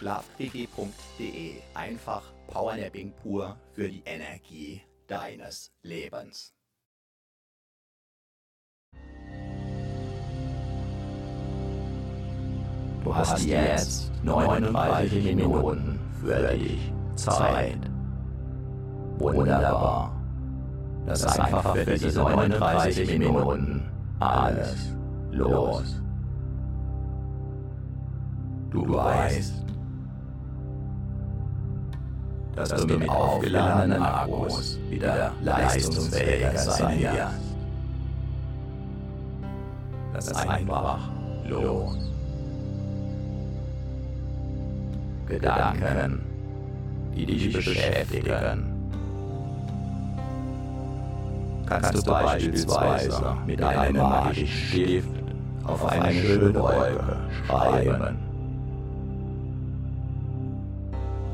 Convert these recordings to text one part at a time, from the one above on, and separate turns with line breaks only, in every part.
Schlafquickie.de. Einfach Powernapping pur für die Energie deines Lebens.
Du hast jetzt 39 Minuten für dich Zeit. Wunderbar. Lass einfach für diese 39 Minuten alles los. Du weißt, dass du mit aufgeladenen Akkus wieder leistungsfähiger sein wirst. Lass einfach los. Gedanken, die dich beschäftigen. Kannst du beispielsweise mit einem magischen Stift auf eine schöne Wolke schreiben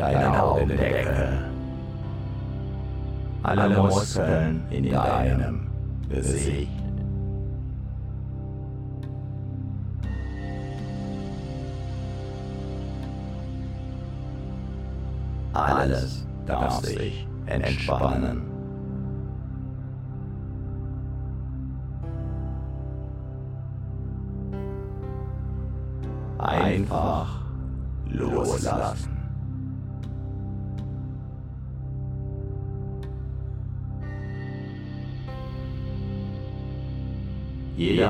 Deine Augendecke. Alle Muskeln in deinem Gesicht. Alles darf sich entspannen. Einfach loslassen.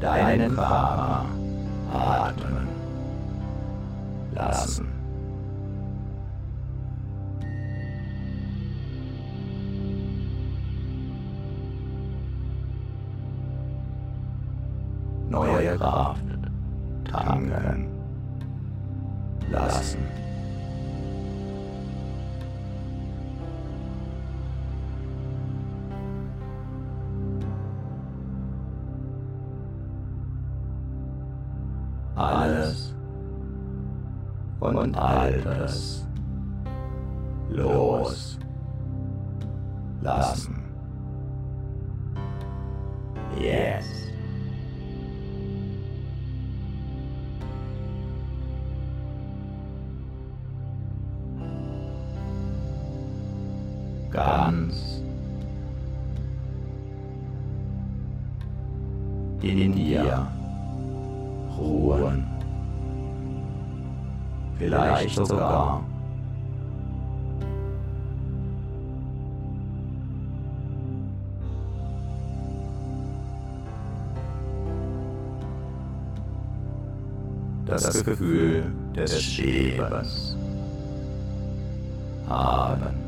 deinen Körper atmen lassen. Neue Kraft tanken Ganz in dir ruhen. Vielleicht sogar das Gefühl des Schwebens haben.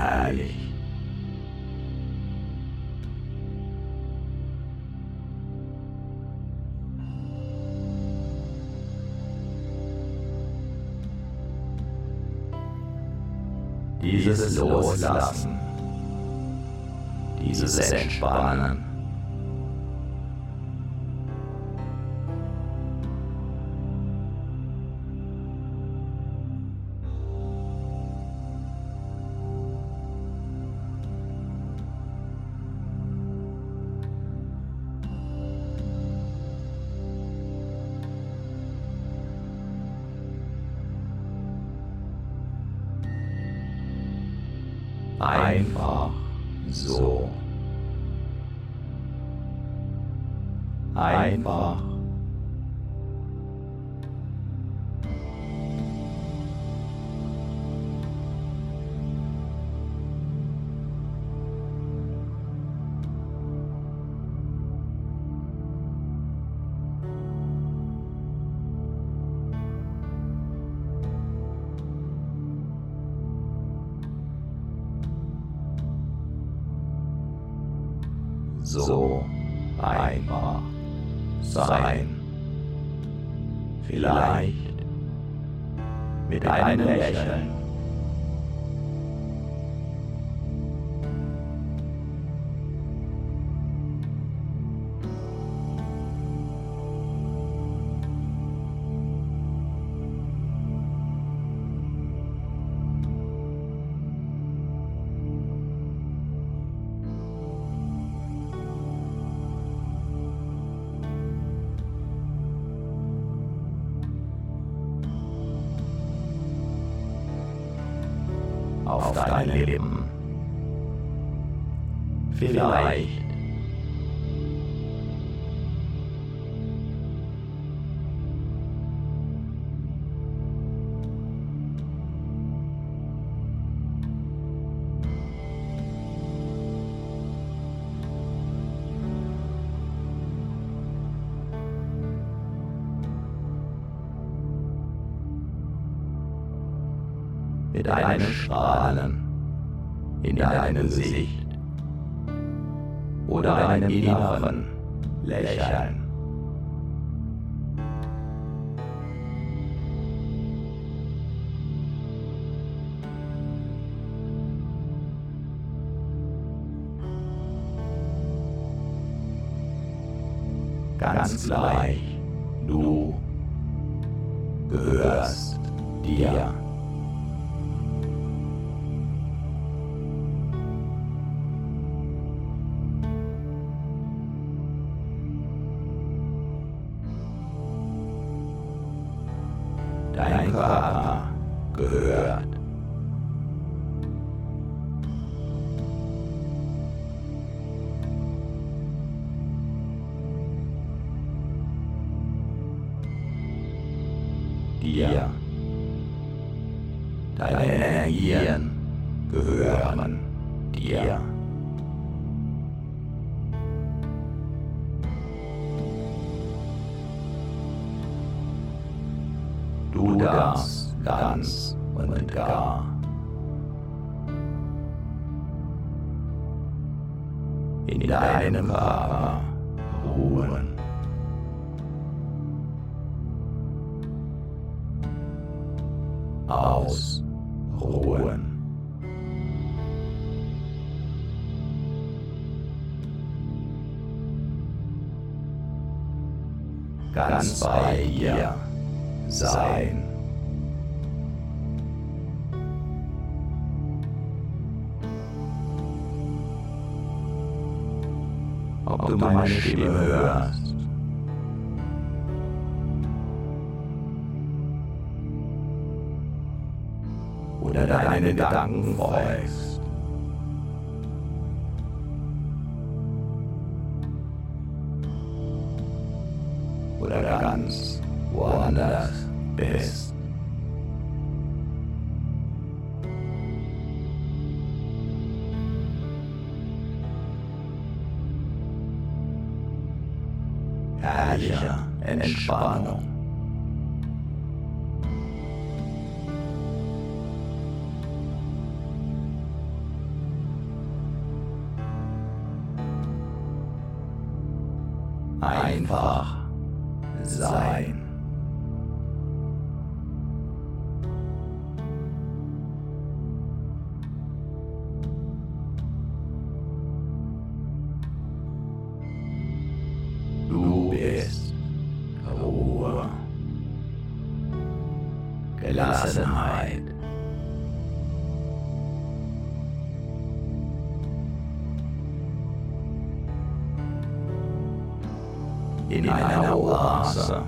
Herrlich. Dieses Loslassen, dieses Entspannen. Mit einem Lächeln. Gesicht oder einem inneren Lächeln. Ganz gleich, du gehörst dir. Ganz bei dir sein. Ob du meine Stimme hörst. Oder deinen Gedanken folgst. Gelassenheit. In einer Oase.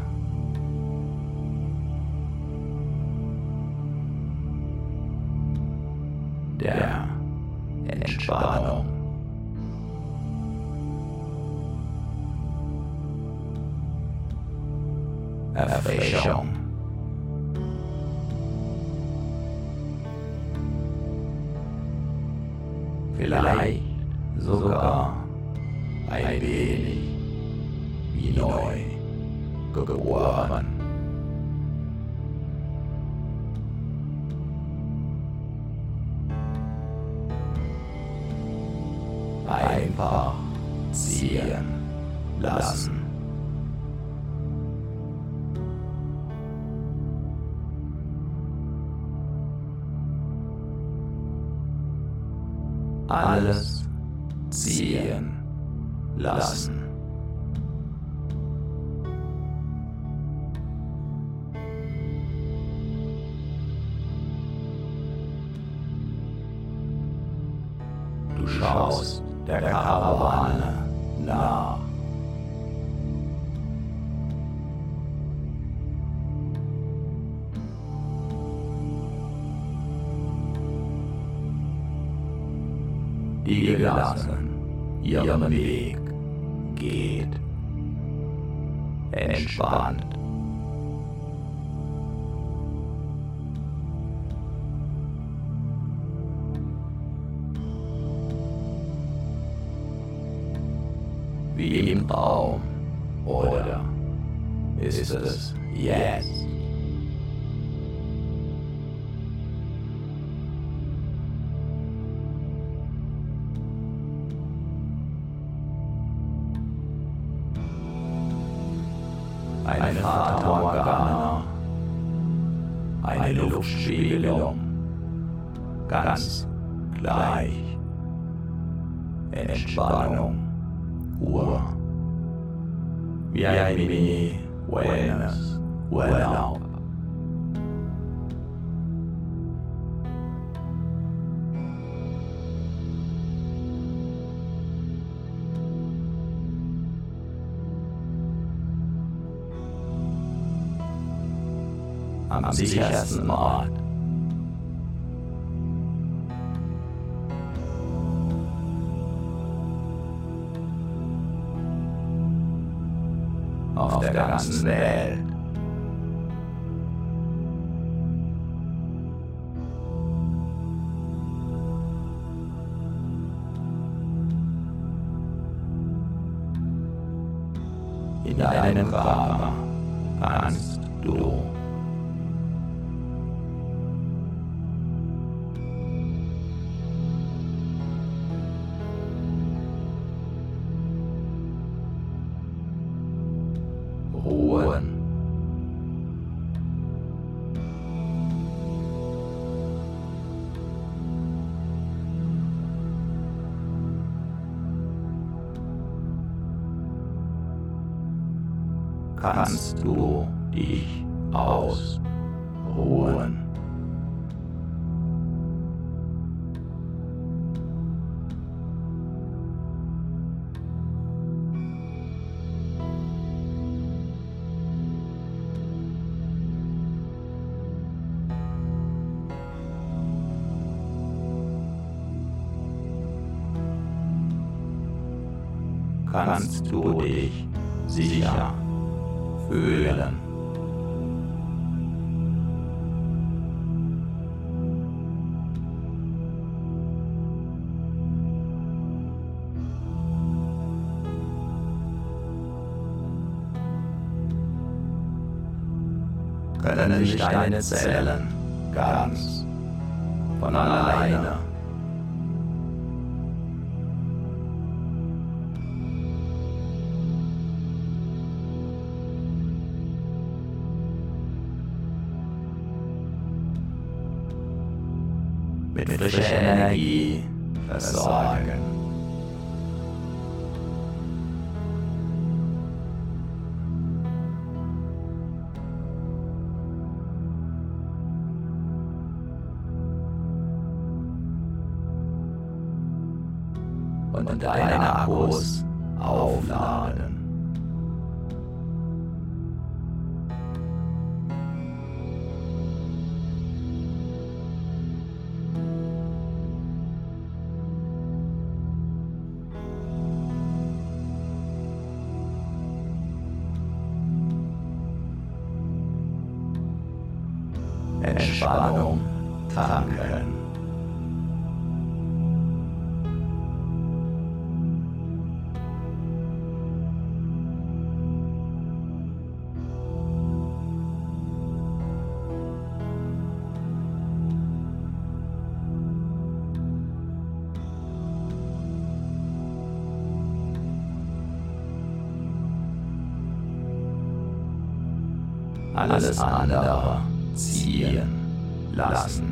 Du schaust der Karawane nach. Die gelassen ihren Weg geht. Entspannt. Wie im Traum. Oder ist es jetzt? Am sichersten Ort. Auf der ganzen Welt. Kannst du dich sicher fühlen. Können sich deine Zellen ganz von alleine mit frischer Energie versorgen. Entspannung tanken. Alles andere lassen.